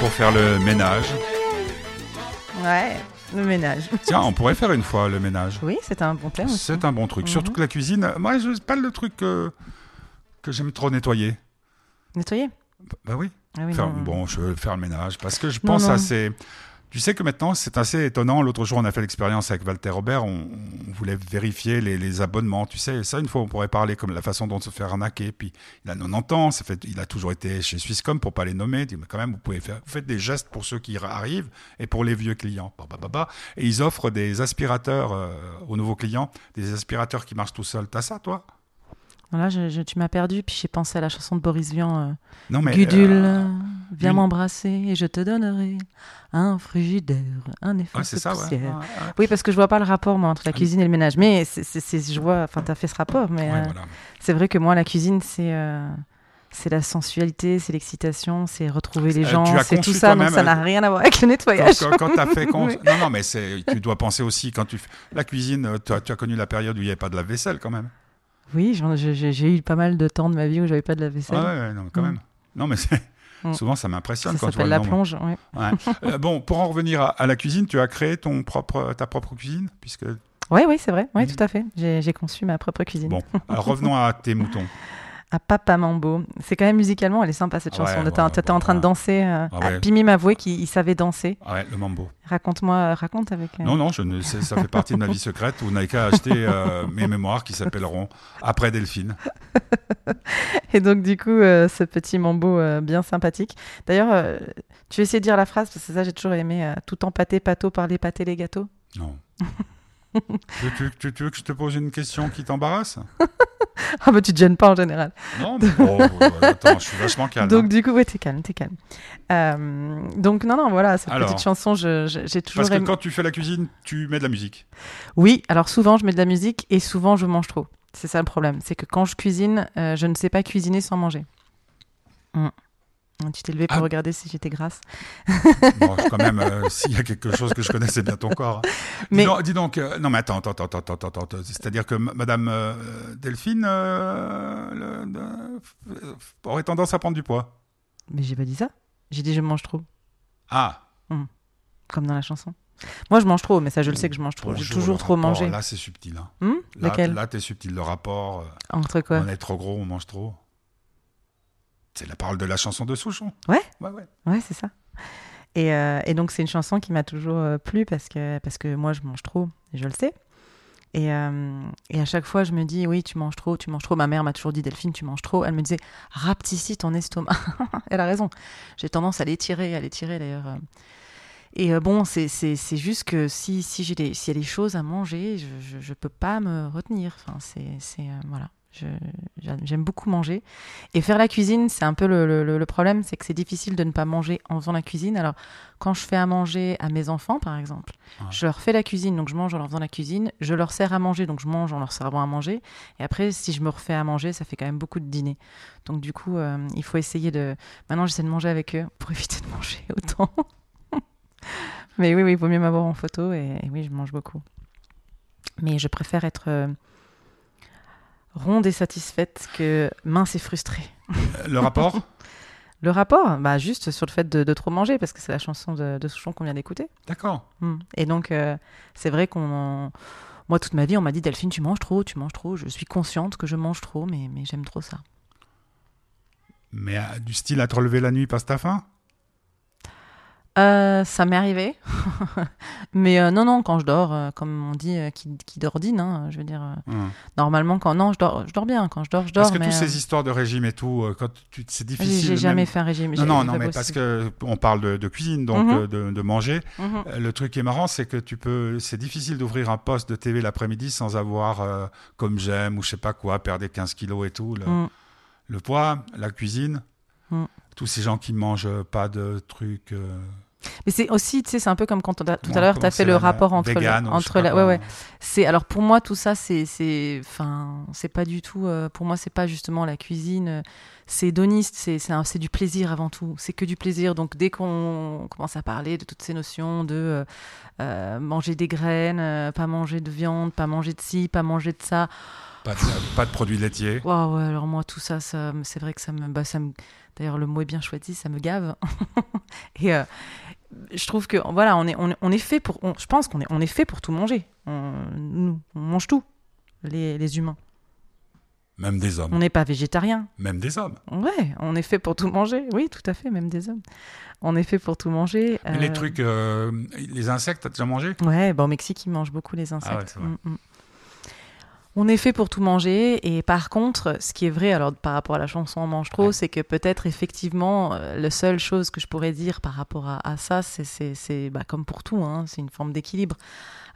pour faire le ménage. Ouais, le ménage. Tiens, on pourrait faire une fois le ménage. Oui, c'est un bon thème. C'est un bon truc. Surtout que la cuisine, moi, je c'est pas le truc que, que j'aime trop nettoyer. Nettoyer? Bah oui. ah oui, Faire- non. bon, je veux faire le ménage parce que je Non, pense non. à ces. Tu sais que maintenant, c'est assez étonnant. L'autre jour, on a fait l'expérience avec Walter Robert. On, voulait vérifier les, abonnements. Tu sais, ça, une fois, on pourrait parler comme la façon dont se faire arnaquer. Puis, il a 90 ans. Ça fait, il a toujours été chez Swisscom pour pas les nommer. Il dit, mais quand même, vous pouvez faire, vous faites des gestes pour ceux qui arrivent et pour les vieux clients. Bah, bah, bah, bah. Et ils offrent des aspirateurs euh, aux nouveaux clients, des aspirateurs qui marchent tout seuls. T'as ça, toi? Là, je, je- tu m'as perdu, puis j'ai pensé à la chanson de Boris Vian. euh, Non, mais. Gudule, euh, viens m'embrasser et je te donnerai un frigidaire, un ouais, effet c'est ça, ouais. poussière. Ouais, ouais. Oui, parce que je vois pas le rapport moi, entre la cuisine et le ménage. Mais c'est, je vois, enfin, tu as fait ce rapport, mais euh, voilà. c'est vrai que moi, la cuisine, c'est. c'est la sensualité, c'est l'excitation, c'est retrouver les Euh, gens, c'est tout ça, donc ça n'a rien à voir avec le Quand, nettoyage. quand, tu as fait. con- Oui. Non, non, mais tu dois penser aussi quand tu la cuisine. Tu as, tu as connu la période où il n'y avait pas de la vaisselle quand même. Oui, j'ai, eu pas mal de temps de ma vie où j'avais pas de la vaisselle. Ah ouais, ouais, non, quand Mm. même. Non, mais Mm. souvent ça m'impressionne ça quand je vois s'appelle le la plonge. ouais. Euh, bon, pour en revenir à, à la cuisine, tu as créé ton propre, ta propre cuisine, puisque Oui, oui, c'est vrai. Oui, Mhm. tout à fait. J'ai, j'ai conçu ma propre cuisine. bon. Alors revenons à tes moutons. À Papa Mambo. C'est quand même musicalement, elle est sympa cette Ah chanson. ouais, T'étais ouais, t'étais en train de danser. euh, Ah ouais. Pimi m'avouait qu'il il savait danser. Ah ouais, le mambo. Raconte-moi, raconte avec. euh, Non, non, je ne, ça fait partie de ma vie secrète. Vous n'avez qu'à acheter euh, mes mémoires qui s'appelleront Après Delphine. Et donc, du coup, euh, ce petit Mambo euh, bien sympathique. D'ailleurs, euh, tu essayer de dire la phrase Parce que ça, j'ai toujours aimé. tout empâté, pâteau, par les pâtés, les gâteaux. Non. tu, tu- tu- tu veux que je te pose une question qui t'embarrasse? Ah, bah, tu te gênes pas en général. Non, mais bon, euh, attends, je suis vachement calme. donc, hein. du coup, ouais, t'es calme, t'es calme. Euh, donc, non, non, voilà, cette Alors. petite chanson, j'ai toujours Parce que aimé. quand tu fais la cuisine, tu mets de la musique. Oui, alors souvent je mets de la musique et souvent je mange trop. C'est ça le problème. C'est que quand je cuisine, euh, je ne sais pas cuisiner sans manger. Mm. Tu t'es levé pour Ah. regarder si j'étais grasse. Bon, quand même, euh, s'il y a quelque chose que je connais, c'est bien ton corps. Mais- Dis donc, dis donc, euh, non mais attends, attends, attends, attends, attends, attends. C'est-à-dire que Madame euh, Delphine le- aurait tendance à prendre du poids. Mais j'ai pas dit ça. J'ai dit je mange trop, Ah, comme dans la chanson. Moi je mange trop, mais ça je le sais que je mange trop. J'ai toujours trop rapport, mangé. Là, c'est subtil. Hein. Hmm Là, là, t'es subtil. Le rapport, Entre quoi? on est trop gros, on mange trop. C'est la parole de la chanson de Souchon. Ouais. Ouais, ouais. Ouais, c'est ça. Et, euh, et donc c'est une chanson qui m'a toujours euh, plu parce que, parce que moi je mange trop, je le sais. Et, euh, et à chaque fois je me dis oui tu manges trop, tu manges trop. Ma mère m'a toujours dit Delphine tu manges trop. Elle me disait rapetissis ton estomac. Elle a raison. J'ai tendance à l'étirer, à l'étirer d'ailleurs. Et euh, bon c'est c'est- c'est juste que si, si j'ai des, s'il y a des choses à manger, je, je peux pas me retenir. Enfin c'est c'est, euh, voilà. J'aime beaucoup manger. Et faire la cuisine, c'est un peu le, le- le- le problème, c'est que c'est difficile de ne pas manger en faisant la cuisine. Alors, quand je fais à manger à mes enfants, par exemple, Ouais. je leur fais la cuisine, donc je mange en leur faisant la cuisine. Je leur sers à manger, donc je mange en leur servant à manger. Et après, si je me refais à manger, ça fait quand même beaucoup de dîner. Donc du coup, euh, il faut essayer de... Maintenant, j'essaie de manger avec eux pour éviter de manger autant. Mais oui, oui, il vaut mieux m'avoir en photo et, et oui, je mange beaucoup. Mais je préfère être euh, ronde et satisfaite que mince et frustrée. Le rapport? Le rapport, bah, juste sur le fait de, de trop manger, parce que c'est la chanson de, de Souchon qu'on vient d'écouter. D'accord. Mm. Et donc, euh, c'est vrai qu'on. en- Moi, toute ma vie, on m'a dit Delphine, tu manges trop, tu manges trop. Je suis consciente que je mange trop, mais, mais j'aime trop ça. Mais euh, du style à te relever la nuit, passe ta faim? Euh, ça m'est arrivé. mais euh, non, non, quand je dors, euh, comme on dit, qui, qui dort dîne, hein, je veux dire. Hum. normalement, quand. Non, je dors, je dors bien. Quand je dors, je dors. Parce que mais, toutes ces histoires de régime et tout, quand tu, c'est difficile. j'ai jamais même- fait un régime. Non, non, mais possible. parce que on parle de, de cuisine, donc Mhm. de, de manger. Mhm. Le truc qui est marrant, c'est que tu peux, c'est difficile d'ouvrir un poste de TV l'après-midi sans avoir, comme j'aime ou je sais pas quoi, perdre des 15 kilos et tout. Le, le poids, la cuisine. Tous ces gens qui mangent pas de trucs. euh, Mais c'est aussi, tu sais, c'est un peu comme quand a- tout à l'heure, tu as fait le la- rapport entre, vegan le, entre la, ouais, ouais. C'est alors pour moi tout ça c'est c'est enfin c'est pas du tout euh, pour moi c'est pas justement la cuisine euh, c'est hédoniste c'est du plaisir avant tout c'est que du plaisir donc dès qu'on commence à parler de toutes ces notions de euh, euh, manger des graines euh, pas manger de viande pas manger de ci pas manger de ça Pas de, pas de produits laitiers. waouh ouais, alors moi tout ça c'est vrai que ça me bah, ça me d'ailleurs le mot est bien choisi ça me gave. Et euh, je trouve que voilà on est on, est- on est fait pour on- je pense qu'on est on est fait pour tout manger. On, nous on mange tout les, les humains. Même des hommes. on n'est pas végétarien Même des hommes. ouais on est fait pour tout manger. Oui tout à fait même des hommes. On est fait pour tout manger Les euh, trucs, euh, les insectes, t'as déjà mangé? Ouais, bah, au Mexique, ils mangent beaucoup les insectes. Ah ouais, c'est vrai. Mm, mm. On est fait pour tout manger, et par contre, ce qui est vrai, alors par rapport à la chanson On mange trop, Ouais. c'est que peut-être effectivement, euh, la seule chose que je pourrais dire par rapport à, à ça, c'est, bah, comme pour tout, hein, c'est une forme d'équilibre.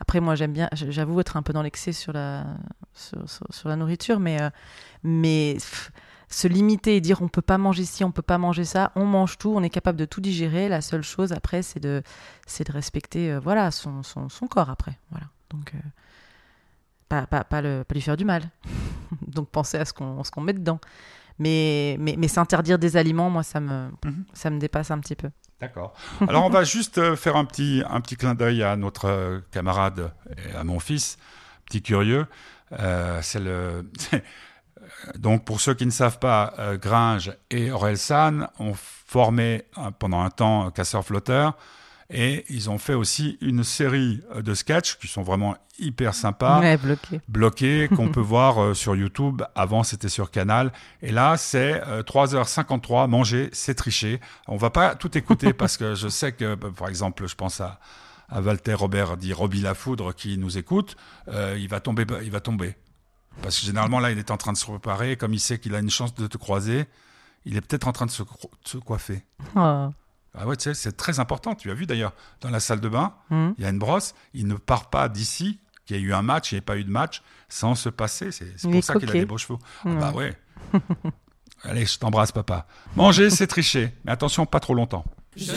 Après, moi, j'aime bien, j'avoue être un peu dans l'excès sur la, sur, sur- sur la nourriture, mais, euh, mais pff, se limiter et dire on peut pas manger ci, on peut pas manger ça, on mange tout, on est capable de tout digérer. La seule chose après, c'est de, c'est de respecter euh, voilà, son, son, son corps après. Voilà. Donc, pas, pas, pas, le, pas lui faire du mal. Donc, penser à ce qu'on, qu'on met dedans. Mais, mais, mais s'interdire des aliments, moi, ça me, Mhm. ça me dépasse un petit peu. D'accord. Alors on va juste euh, faire un petit, un petit clin d'œil à notre euh, camarade et à mon fils, petit curieux. Euh, c'est le. Donc pour ceux qui ne savent pas, Gringe et Orelsan ont formé pendant un temps casseur-flotteur et ils ont fait aussi une série euh, de sketchs qui sont vraiment hyper sympas Ouais, bloqué. bloqué qu'on peut voir euh, sur YouTube. Avant, c'était sur Canal. Et là, c'est euh, 3h53. Manger, c'est tricher. On va pas tout écouter parce que je sais que, bah, par exemple, je pense à, à Walter Robert, dit Robbie Lafoudre, qui nous écoute. Euh, il va tomber, il va tomber. Parce que généralement, là, il est en train de se préparer. Comme il sait qu'il a une chance de te croiser, il est peut-être en train de se, cro- de se coiffer. Oh. Ah ouais, tu sais, c'est très important. Tu as vu d'ailleurs, dans la salle de bain, Mhm. il y a une brosse. Il ne part pas d'ici, qu'il y a eu un match, il n'y a pas eu de match, sans se passer. C'est pour ça qu'il a des beaux chevaux. Ah Ouais. bah ouais. Allez, je t'embrasse, papa. Manger, c'est tricher. Mais attention, pas trop longtemps. Je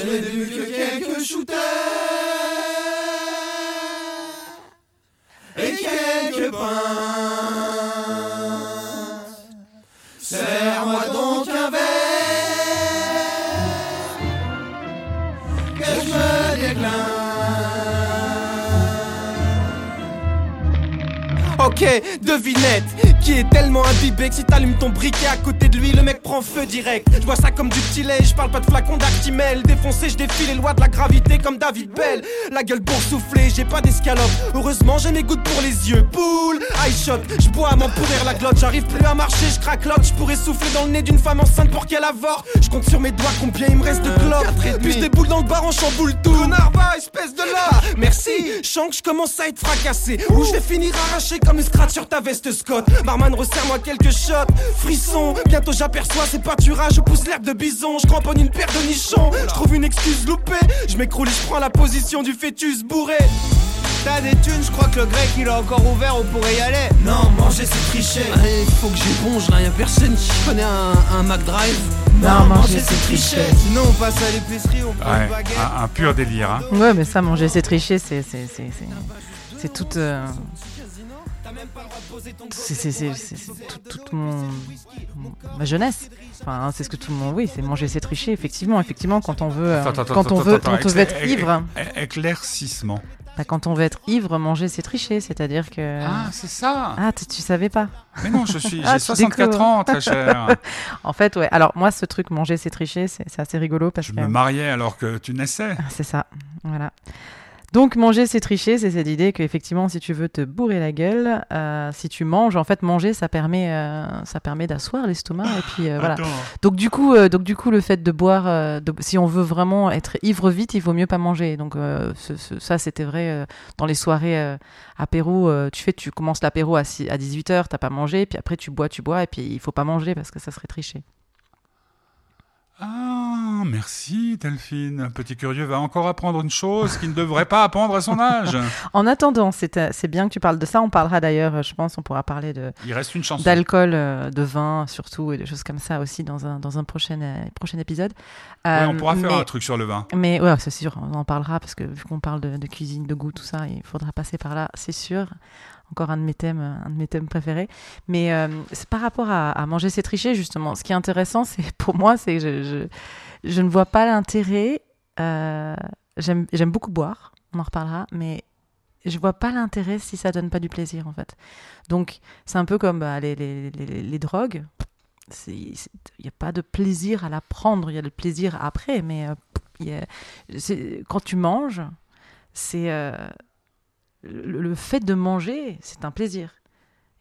Ok, devinette Qui est tellement imbibé que si t'allumes ton briquet à côté de lui Le mec prend feu direct. Je vois ça comme du petit lait Je parle pas de flacon d'actimel Défoncé, je défie les lois de la gravité comme David Bell. La gueule boursouflée, j'ai pas d'escalope. Heureusement j'ai mes gouttes pour les yeux. Poule, high shot Je bois à m'en pourrir la glotte. J'arrive plus à marcher, je craque l'autre. Je pourrais souffler dans le nez d'une femme enceinte pour qu'elle avorte Je compte sur mes doigts combien il me reste de clopes. Puis je déboule dans le bar en chamboule tout. Va, espèce de là Merci, je sens que je commence à être fracassé. Ou je vais finir arraché comme une scratch sur ta veste Scott Barman resserre-moi quelques shots Frisson, bientôt j'aperçois ces pâturages Je pousse l'herbe de bison, je cramponne une paire de nichons Je trouve une excuse loupée Je m'écroule et je prends la position du fœtus bourré t'as des thunes, je crois que le grec il est encore ouvert, on pourrait y aller. Non, manger c'est tricher. Allez, faut que j'éponge là, y'a personne qui connaît un, un McDrive. Non, manger, c'est tricher. Sinon on passe à l'épicerie, on prend Ouais, une baguette. un, un pur délire. Hein. Ouais, mais ça, manger, c'est tricher, c'est. C'est c'est- c'est- c'est toute. euh, C'est c'est- c'est- c'est- c'est tout- toute mon, ma jeunesse. Enfin, c'est ce que tout le monde. Oui, c'est manger, c'est tricher. Effectivement, effectivement, quand on veut, euh, Attends, attends, quand attends, on veut, attends, quand on veut être ivre, Éclaircissement. bah, quand on veut être ivre, manger, c'est tricher. C'est-à-dire que. Ah, c'est ça. Ah, tu, tu savais pas. Mais non, je suis, Ah, j'ai tu 64 découvres. ans, très cher. En fait, ouais. Alors moi, ce truc manger, c'est tricher, c'est c'est assez rigolo parce Je que. me mariais alors que tu naissais. Ah, C'est ça, voilà. Donc manger c'est tricher, c'est cette idée qu'effectivement si tu veux te bourrer la gueule, euh, si tu manges, en fait manger ça permet, euh, ça permet d'asseoir l'estomac et puis euh, voilà. Attends. Donc du coup, donc du coup le fait de boire, de- si on veut vraiment être ivre vite, il vaut mieux pas manger. Donc ce- ce- ça c'était vrai dans les soirées apéro. tu fais, tu commences l'apéro à, à 18 h t'as pas mangé, puis après tu bois, tu bois et puis il faut pas manger parce que ça serait tricher. Ah, merci Delphine. Petit curieux va encore apprendre une chose qu'il ne devrait pas apprendre à son âge. En attendant, c'est euh, c'est bien que tu parles de ça. On parlera d'ailleurs, euh, je pense, on pourra parler de Il reste une chanson. d'alcool, euh, de vin surtout, et de choses comme ça aussi dans un, dans un prochain, euh, prochain épisode. Ouais, on pourra faire mais, un truc sur le vin. Mais ouais, c'est sûr, on en parlera parce que vu qu'on parle de, de cuisine, de goût, tout ça, il faudra passer par là, c'est sûr. Encore un de mes thèmes, un de mes thèmes préférés. Mais euh, c'est par rapport à, manger, c'est tricher justement. Ce qui est intéressant, c'est pour moi, c'est que je, ne vois pas l'intérêt. euh, J'aime beaucoup boire, on en reparlera, mais je vois pas l'intérêt si ça donne pas du plaisir en fait. Donc c'est un peu comme bah, les, drogues. Il n'y a pas de plaisir à la prendre, il y a le plaisir après, mais euh, quand tu manges, c'est le, fait de manger, c'est un plaisir.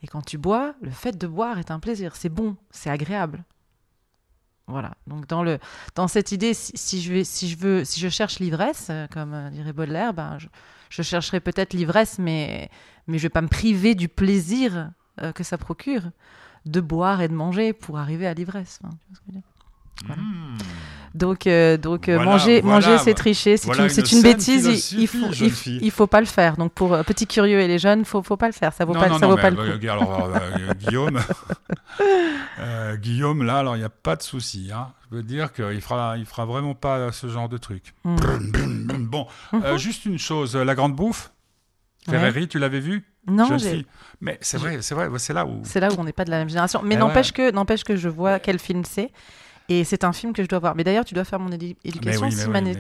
Et quand tu bois, le fait de boire est un plaisir. C'est bon, c'est agréable. Voilà. Donc dans le dans cette idée, si, je vais si je veux si je cherche l'ivresse, euh, comme euh, dirait Baudelaire, ben je, je chercherai peut-être l'ivresse, mais mais je vais pas me priver du plaisir euh, que ça procure de boire et de manger pour arriver à l'ivresse. Dire? Voilà. Mmh. Donc, euh, donc euh, Voilà, manger, voilà, manger, c'est tricher. C'est voilà une, une bêtise. Il, faut, il, faut pas le faire. Donc, pour euh, petits curieux et les jeunes, faut, faut pas le faire. Ça vaut non, pas, non, ça non, vaut pas le euh, coup. alors, euh, Guillaume, Guillaume, là, alors il n'y a pas de souci. Hein. Je veux dire qu'il fera, il fera vraiment pas ce genre de truc. Mm. Brum. Bon, euh, juste une chose, la grande bouffe, Ouais. Ferreri, tu l'avais vu? Non, j'ai-. Mais c'est vrai, c'est vrai, c'est là où. c'est là où on n'est pas de la même génération. Mais Eh n'empêche ouais. que, n'empêche que je vois quel film c'est. Et c'est un film que je dois voir. Mais d'ailleurs, tu dois faire mon éducation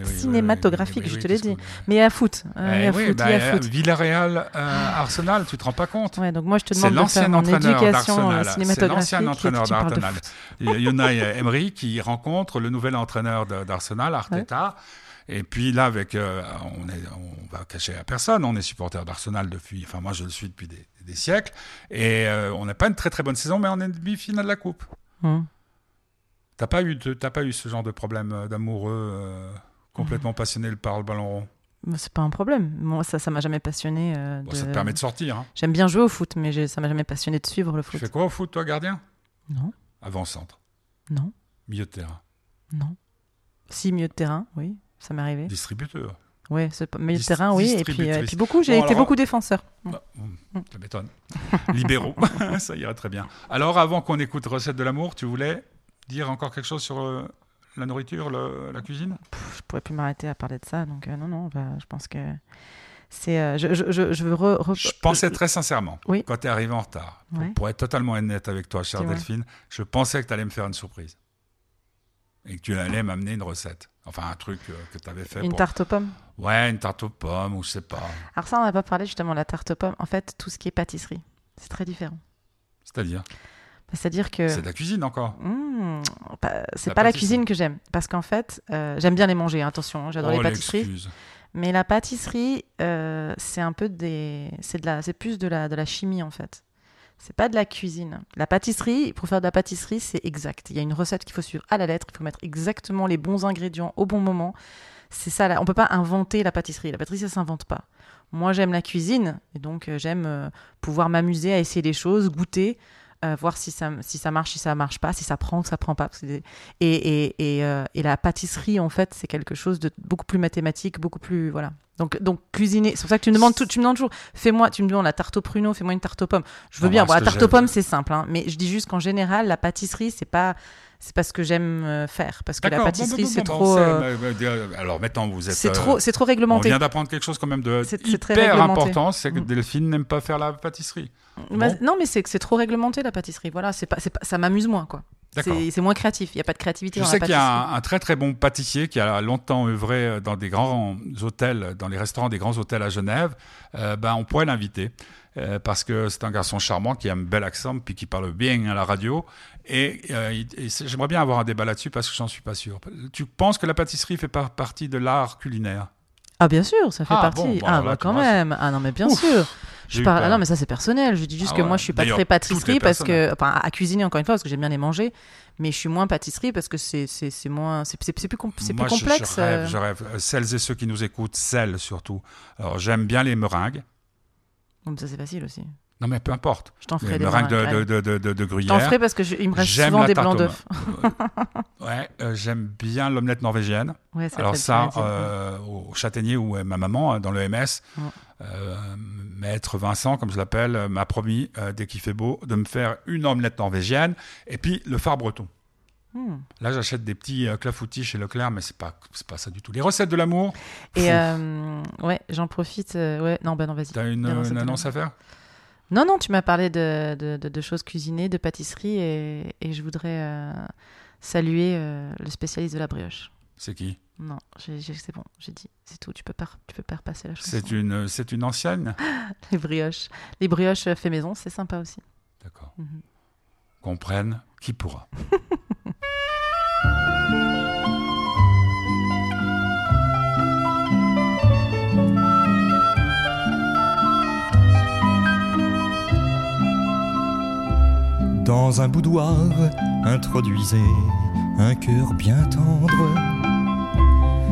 cinématographique, je te l'ai dit. Mais a foot. hein, Eh foot, bah, euh, foot. Villarreal, euh, Arsenal, tu te rends pas compte Ouais, donc moi, je te C'est demande de faire l'ancien mon entraîneur éducation euh, d'Arsenal. C'est cinématographique. l'ancien entraîneur d'Arsenal. en euh, Emery qui rencontre le nouvel entraîneur d'Arsenal, Arteta. Et puis là, avec, euh, on est, on va cacher à personne, on est supporter d'Arsenal depuis, enfin moi je le suis depuis des, des siècles, et euh, on n'a pas une très très bonne saison, mais on est demi-finale de la coupe. Hum. T'as pas eu, de- t'as pas eu ce genre de problème euh, d'amoureux euh, complètement passionné par le ballon rond? Mais C'est pas un problème. Moi, ça, ça m'a jamais passionné. euh, Bon, de- Ça te permet de sortir. Hein. J'aime bien jouer au foot, mais ça m'a jamais passionné de suivre le Tu foot. fais quoi au foot, toi, gardien? Non, Avant-centre, non, milieu de terrain, non. Si milieu de terrain, oui, ça m'est arrivé. distributeur. Pas- milieu de terrain, oui. Et puis, euh, et distributrice. puis beaucoup, j'ai Bon, été alors- beaucoup défenseur. Bah, hum, ça m'étonne. Libéraux, ça irait très bien. Alors, avant qu'on écoute Recette de l'amour, tu voulais dire encore quelque chose sur euh, la nourriture, le- la cuisine? Pff, Je pourrais plus m'arrêter à parler de ça, donc euh, non, non. bah, je pense que c'est. euh, je, je, je, veux re- re- Je pensais très sincèrement, Oui. quand tu es arrivé en retard, pour- Ouais. pour être totalement honnête avec toi, chère. Delphine, je pensais que tu allais me faire une surprise. Et que tu allais m'amener une recette. Enfin, un truc euh, que tu avais fait. une pour- tarte aux pommes? Ouais, une tarte aux pommes, ou je sais pas. Alors ça, on n'a pas parlé justement de la tarte aux pommes. En fait, tout ce qui est pâtisserie, c'est très différent. C'est-à-dire? C'est-à-dire que C'est de la cuisine encore. Mmh, pas- c'est pas la cuisine que j'aime, parce qu'en fait, euh, j'aime bien les manger. hein, attention, hein, j'adore oh, les pâtisseries. l'excuse. Mais la pâtisserie, euh, c'est un peu des, c'est de la, c'est plus de la, de la chimie en fait. C'est pas de la cuisine. La pâtisserie, pour faire de la pâtisserie, c'est exact. Il y a une recette qu'il faut suivre à la lettre. Il faut mettre exactement les bons ingrédients au bon moment. C'est ça. Là. On peut pas inventer la pâtisserie. La pâtisserie, ça s'invente pas. Moi, j'aime la cuisine et donc euh, j'aime pouvoir m'amuser à essayer des choses, goûter, euh, voir si ça, si ça marche, si ça marche pas, si ça prend ou ça prend pas. Et, et, et, euh, et la pâtisserie, en fait, c'est quelque chose de beaucoup plus mathématique, beaucoup plus voilà. Donc, donc cuisiner, c'est pour ça que tu me demandes tout, tu me demandes toujours, fais-moi, tu me demandes la tarte au pruneau, fais-moi une tarte aux pommes. Je veux Non, bien, bon, la tarte aux pommes c'est simple, hein, mais je dis juste qu'en général, la pâtisserie c'est pas, c'est pas ce que j'aime euh, faire, parce que la pâtisserie bon, bon, c'est bon, trop, euh, euh, alors maintenant, vous êtes. c'est euh, trop, c'est trop On réglementé. vient d'apprendre quelque chose quand même de hyper important, c'est que Mm. Delphine n'aime pas faire la pâtisserie. Bah, Bon. Non, mais c'est que c'est trop réglementé la pâtisserie. Voilà, c'est pas, pas, ça m'amuse moins quoi. C'est moins créatif. Il y a pas de créativité Je dans sais qu'il y a un, un très très bon pâtissier qui a longtemps œuvré dans des grands hôtels, dans les restaurants des grands hôtels à Genève. Euh, ben, on pourrait l'inviter euh, parce que c'est un garçon charmant qui a un bel accent puis qui parle bien à la radio. Et, euh, j'aimerais bien avoir un débat là-dessus parce que j'en suis pas sûr. Tu penses que la pâtisserie fait par- partie de l'art culinaire? Ah bien sûr, ça fait Ah, partie. bon, bon, ah bah quand même. Ah non mais bien Ouf, sûr. Je parle. Ah non mais ça c'est personnel. Je dis juste Ah que ouais. moi je suis pas très pâtisserie parce que, enfin à cuisiner encore une fois parce que j'aime bien les manger, mais je suis moins pâtisserie parce que c'est c'est c'est moins c'est plus com- plus Moi, je- complexe. Je, rêve, euh. je rêve. Euh, Celles et ceux qui nous écoutent, celles surtout. Alors j'aime bien les meringues. Bon, ça c'est facile aussi. Non mais peu importe. Je t'en ferai des meringues de, de, de, de, de T'en gruyère. ferai parce que je- il me reste souvent des blancs d'œufs. Ouais, euh, j'aime bien l'omelette norvégienne. Ouais, ça Alors ça, euh, au Châtaignier où est ma maman euh, dans le MS, Ouais. euh, maître Vincent, comme je l'appelle, m'a promis dès qu'il fait beau de me faire une omelette norvégienne et puis le phare breton. Hmm. Là, j'achète des petits euh, clafoutis chez Leclerc, mais c'est pas c'est pas ça du tout. Les recettes de l'amour? Et euh, ouais, j'en profite. euh, ouais, non, bah non, vas-y. T'as une, une annonce à faire? Non, non, tu m'as parlé de, de, de- de choses cuisinées, de pâtisserie, et, et je voudrais euh, saluer euh, le spécialiste de la brioche. C'est qui? Non, c'est bon, j'ai dit, c'est tout, tu peux pas, tu peux pas repasser la chanson. C'est une c'est une ancienne? Les brioches. Les brioches fait maison, c'est sympa aussi. D'accord. Mhm. Qu'on prenne qui pourra? Dans un boudoir, introduisez un cœur bien tendre.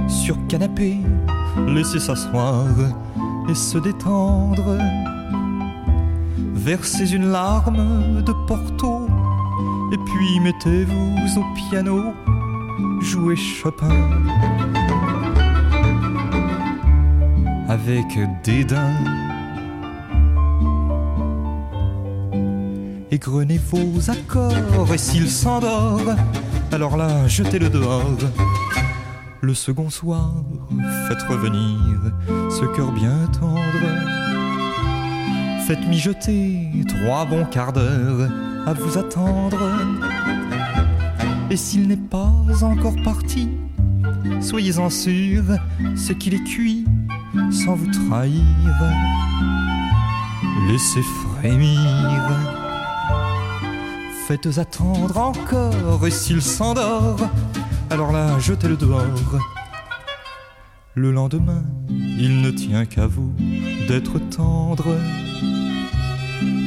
Sur canapé, laissez s'asseoir et se détendre. Versez une larme de Porto et puis mettez-vous au piano, jouez Chopin. Avec dédain. Égrenez vos accords et s'il s'endort, alors là, jetez-le dehors. Le second soir, faites revenir ce cœur bien tendre. Faites mijoter trois bons quarts d'heure à vous attendre. Et s'il n'est pas encore parti, soyez-en sûr, c'est qu'il est cuit sans vous trahir. Laissez frémir. Faites attendre encore, et s'il s'endort, alors là, jetez-le dehors. Le lendemain, il ne tient qu'à vous d'être tendre.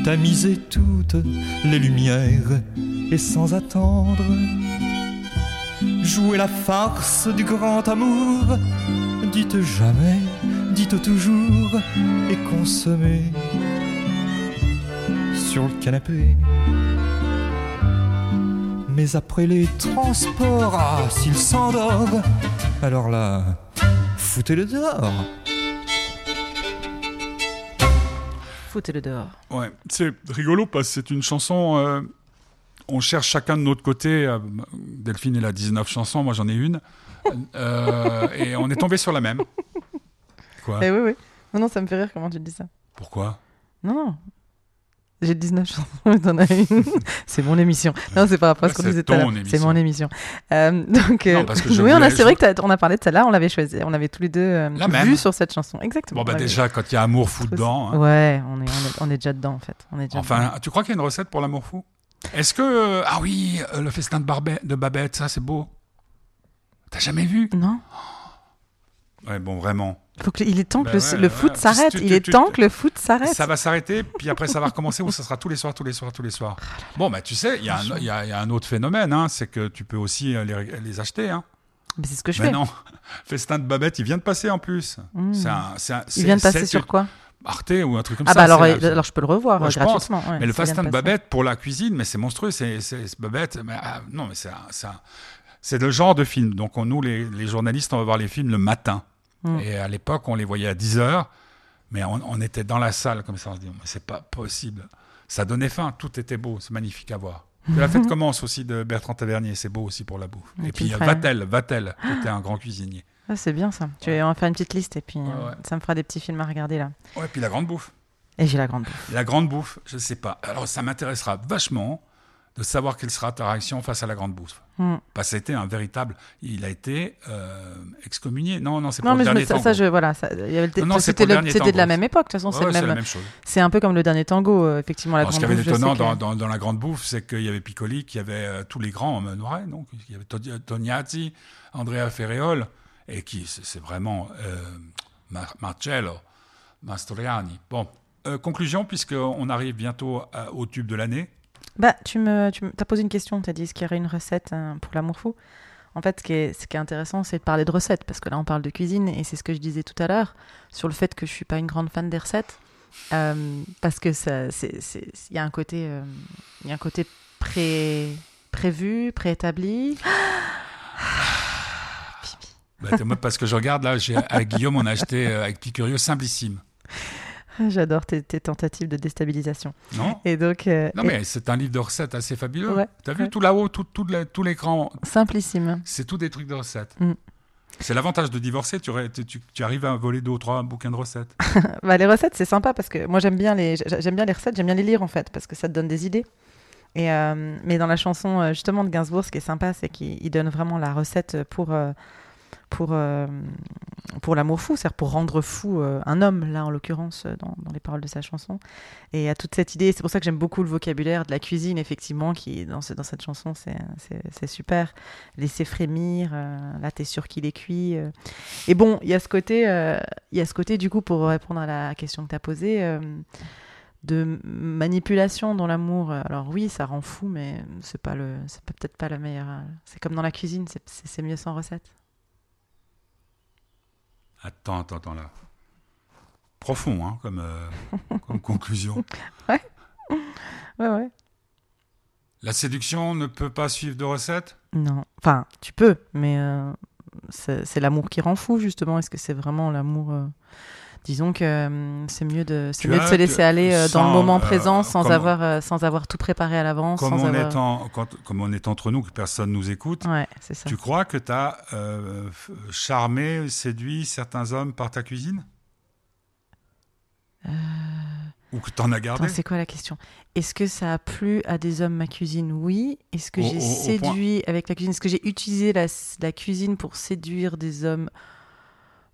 Tamisez toutes les lumières et sans attendre. Jouez la farce du grand amour. Dites jamais, dites toujours et consommez sur le canapé. Mais après les transports, ah, s'il s'endort, alors là, foutez-le dehors. Foutez-le dehors. Ouais, c'est rigolo parce que c'est une chanson. euh, on cherche chacun de notre côté. euh, Delphine, elle a 19 chansons, moi j'en ai une. Euh, et on est tombé sur la même. Quoi? Eh oui, oui. Non, non, ça me fait rire comment tu dis ça. Pourquoi? Non, non. J'ai 19 chansons, t'en as une. c'est mon émission. Non, c'est par rapport à ce qu'on disait tout à l'heure. C'est mon émission. Euh, donc, euh, Non, parce que je oui, on a, c'est vrai que t'as- on a parlé de celle-là, on l'avait choisi. On avait tous les deux euh, La même. vu sur cette chanson. Exactement. Bon, bah déjà, quand il y a amour fou dedans. hein. Ouais, on est, on, est, on est déjà dedans en fait. On est déjà Enfin, tu crois qu'il y a une recette pour l'amour fou? Est-ce que. euh, ah oui, euh, le festin de, Barbet, de Babette, ça c'est beau? T'as jamais vu? Non Ouais, bon, vraiment. Faut que, Il est temps que Bah le, ouais, le ouais. foot s'arrête. Il tu- est tu- temps que le foot s'arrête. Ça va s'arrêter, puis après ça va recommencer ou ça sera tous les soirs, tous les soirs, tous les soirs. Bon, bah tu sais, il y, a un- il y a- il y a un autre phénomène, hein, c'est que tu peux aussi euh, les, les acheter. Hein. Mais c'est ce que je Mais fais. non, Festin de Babette, il vient de passer en plus. Mmh. C'est un, c'est un- Il vient de passer sur quoi? Arte ou un truc comme Ah ça. bah alors, c'est- euh, alors je peux le revoir Ouais, euh, gratuitement. ouais, mais le ça festin de. Babette pour la cuisine, mais c'est monstrueux. C'est Babette. Mais, ah, non, mais c'est un- c'est un- c'est le genre de film. Donc on, nous, les, les journalistes, on va voir les films le matin. Mm. Et à l'époque, on les voyait à 10 heures, mais on, on était dans la salle comme ça, on se dit, mais c'est pas possible. Ça donnait faim, tout était beau, c'est magnifique à voir. Que la fête commence aussi de Bertrand Tavernier, c'est beau aussi pour la bouffe. Et Et, puis. Vatel, Vatel, qui était un grand cuisinier. Ah, c'est bien ça. Tu vas en faire une petite liste et puis euh, Ouais, ouais. ça me fera des petits films à regarder là. Ouais, puis la grande bouffe. Et j'ai la grande bouffe. La grande bouffe, je sais pas. Alors ça m'intéressera vachement de savoir quelle sera ta réaction face à la grande bouffe. Mm. Parce que c'était un véritable. Il a été euh, excommunié. Non, non, c'est mais le dernier ça, tango. ça, je voilà, ça, il y avait le- Non, non, c'était de la même époque. De toute façon, Ouais, c'est ouais, même. la même chose. C'est un peu comme le dernier tango, euh, effectivement. La Alors, ce qui avait bouffe, je sais étonnant que- dans, dans- la grande bouffe, c'est qu'il y avait Piccoli, qu'il y avait euh, tous les grands en donc il y avait Tognazzi, Andrea Ferreol, et qui c'est vraiment Mar- Marcello Mastroianni. Bon, conclusion, puisqu'on arrive bientôt à- au tube de l'année. Bah, tu me, tu as posé une question, tu as dit est-ce qu'il y aurait une recette euh, pour l'amour fou? En fait, ce qui est, ce qui est intéressant, c'est de parler de recettes, parce que là, on parle de cuisine, et c'est ce que je disais tout à l'heure, sur le fait que je suis pas une grande fan des recettes, euh, parce que ça, il y a un côté, euh, y a un côté pré, prévu, préétabli. Bah, parce que je regarde là, j'ai- avec Guillaume, on a acheté euh, avec Picurieux Simplissime. J'adore tes, tes tentatives de déstabilisation. Non Et donc, euh, Non, et- mais c'est un livre de recettes assez fabuleux. Ouais, T'as vu tout là-haut, tout, tout, le- tout l'écran, simplissime. c'est tout des trucs de recettes. Mm. C'est l'avantage de divorcer, tu, arrives à voler deux ou trois bouquins de recettes. Bah, les recettes, c'est sympa parce que moi j'aime bien les j'aime bien les recettes, j'aime bien les lire en fait parce que ça te donne des idées. Et euh, mais dans la chanson euh, justement de Gainsbourg, ce qui est sympa, c'est qu'il il donne vraiment la recette pour euh, pour euh, pour l'amour fou, c'est-à-dire pour rendre fou euh, un homme là en l'occurrence euh, dans, dans les paroles de sa chanson. Et a toute cette idée, c'est pour ça que j'aime beaucoup le vocabulaire de la cuisine effectivement qui dans dans cette chanson, c'est super. Laisser frémir, euh, là t'es sûr qu'il est cuit. Et bon, il y a ce côté, y a ce côté du coup pour répondre à la question que tu as posée, de manipulation dans l'amour. Alors oui, ça rend fou, mais c'est pas le, c'est peut-être pas la meilleure. C'est comme dans la cuisine, c'est mieux sans recette. Attends, attends, attends là. Profond, hein, comme, euh, comme conclusion. Ouais, ouais. La séduction ne peut pas suivre de recettes? Non, enfin, tu peux, mais euh, c'est c'est l'amour qui rend fou justement. Est-ce que c'est vraiment l'amour euh, Disons que euh, c'est mieux de, c'est mieux de se laisser aller euh, dans le moment euh, présent sans avoir, euh, sans avoir tout préparé à l'avance. comme on, avoir... est en- quand- comme on est entre nous, que personne nous écoute, Ouais, c'est ça. tu crois que tu as charmé, séduit certains hommes par ta cuisine? Ou que tu en as gardé? c'est quoi la question? Est-ce que ça a plu à des hommes ma cuisine? Oui. Est-ce que j'ai au séduit avec la cuisine? Est-ce que j'ai utilisé la, la cuisine pour séduire des hommes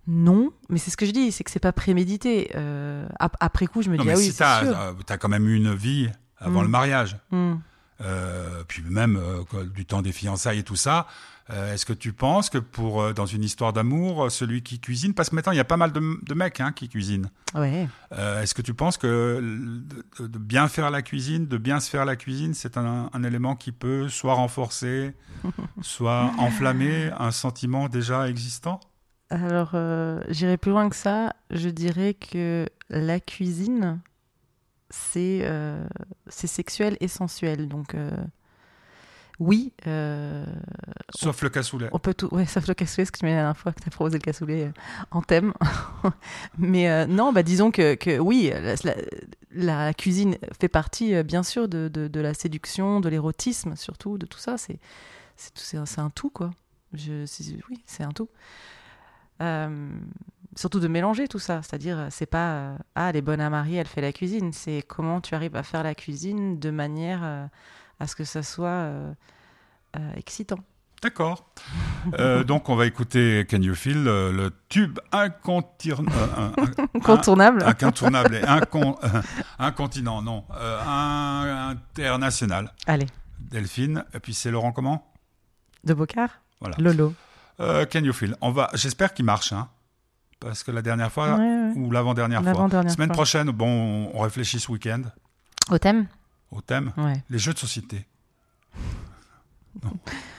Non. Mais c'est ce que je dis, c'est que c'est pas prémédité. Euh, ap- après coup, je me Non, dis mais ah oui, si c'est tu sûr. as, quand même eu une vie avant Mm. le mariage, Hmm. euh, puis même euh, du temps des fiançailles et tout ça, euh, est-ce que tu penses que pour euh, dans une histoire d'amour, euh, celui qui cuisine, parce que maintenant il y a pas mal de, de mecs hein, qui cuisinent, Ouais. Euh, est-ce que tu penses que de, de bien faire la cuisine, de bien se faire la cuisine, c'est un, un élément qui peut soit renforcer, soit enflammer un sentiment déjà existant? Alors, euh, j'irai plus loin que ça. Je dirais que la cuisine, c'est euh, sexuel et sensuel. Donc, euh, oui, euh, Sauf le cassoulet. on peut tout. Ouais, sauf le cassoulet, ce que tu m'as la dernière fois que tu as proposé le cassoulet euh, en thème. Mais non, bah, disons que, que oui, la, la- la cuisine fait partie, bien sûr, de, de, de la séduction, de l'érotisme, surtout, de tout ça. C'est un, tout, quoi. Je, oui, c'est un tout. Euh, surtout de mélanger tout ça, c'est-à-dire euh, c'est pas euh, ah elle est bonne à marier, elle fait la cuisine, c'est comment tu arrives à faire la cuisine de manière à ce que ça soit excitant. D'accord. Euh, donc on va écouter Can You Feel, le, le tube euh, un- Incontournable. un- incontournable et incon- incontinent, non, euh, un- international. Allez, Delphine, et puis c'est Laurent comment? De Bocard, Voilà. Lolo. Euh, Can You Feel? On va, j'espère qu'il marche, hein, parce que la dernière fois Ouais, ouais. ou l'avant-dernière fois. Semaine fois. prochaine, bon, on réfléchit ce week-end Au thème? Au thème? Ouais. les jeux de société.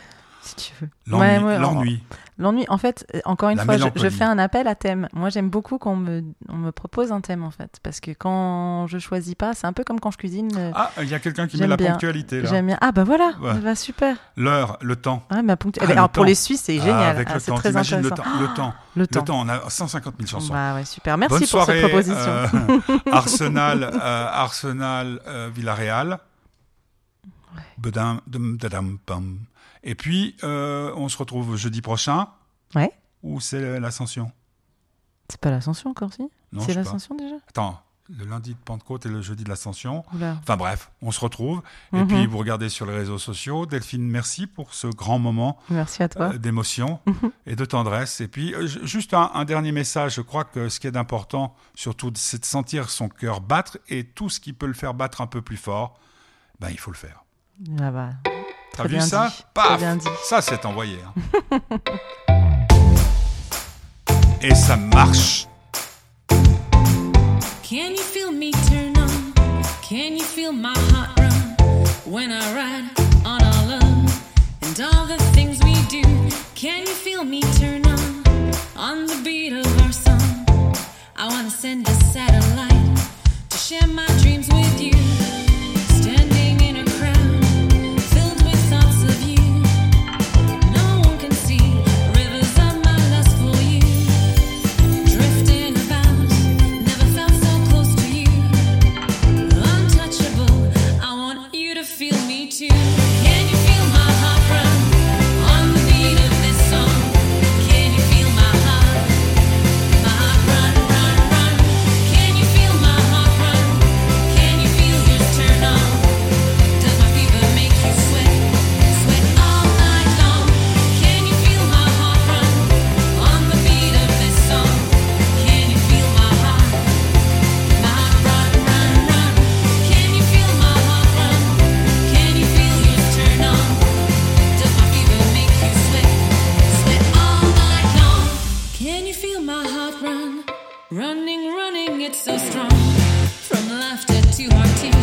si tu veux. L'ennui. Ouais, ouais, l'ennui. L'ennui, en fait, euh, encore une La fois, je, fais un appel à thème. Moi, j'aime beaucoup qu'on me, on me propose un thème, en fait. Parce que quand je choisis pas, c'est un peu comme quand je cuisine. euh, Ah, il y a quelqu'un qui met la bien. ponctualité là. J'aime bien. Ah, bah voilà, Ouais. bah, super. L'heure, le temps. Ah, ma ponctu- Ah, Eh ben, alors, pour les Suisses, c'est Ah, génial. Ah, c'est très le intéressant. Le temps. Le Le temps. On a 150 000 chansons. Bah ouais, super. Merci Bonne pour soirée, cette proposition. euh, Arsenal, euh, Arsenal, euh, Villarreal. Dadam, pam. Et puis, euh, on se retrouve jeudi prochain. Ouais. Ou c'est l'ascension C'est pas l'ascension encore, si? C'est l'ascension déjà? Attends, le lundi de Pentecôte et le jeudi de l'ascension. Enfin bref, on se retrouve. Et Mhm. puis, vous regardez sur les réseaux sociaux. Delphine, merci pour ce grand moment Merci à toi. euh, d'émotion Mhm. et de tendresse. Et puis, euh, ju- juste un, un dernier message. Je crois que ce qui est important, surtout, c'est de sentir son cœur battre et tout ce qui peut le faire battre un peu plus fort, ben, il faut le faire. Ah bah, T'as vu ça. Paf Très bien dit. Ça, c'est envoyé. hein. et ça marche. Can you feel me turn on? Can you feel my heart run? When I ride on our love and all the things we do? Can you feel me turn on? On the beat of our song? I wanna send a satellite to share my dreams with you. too hard to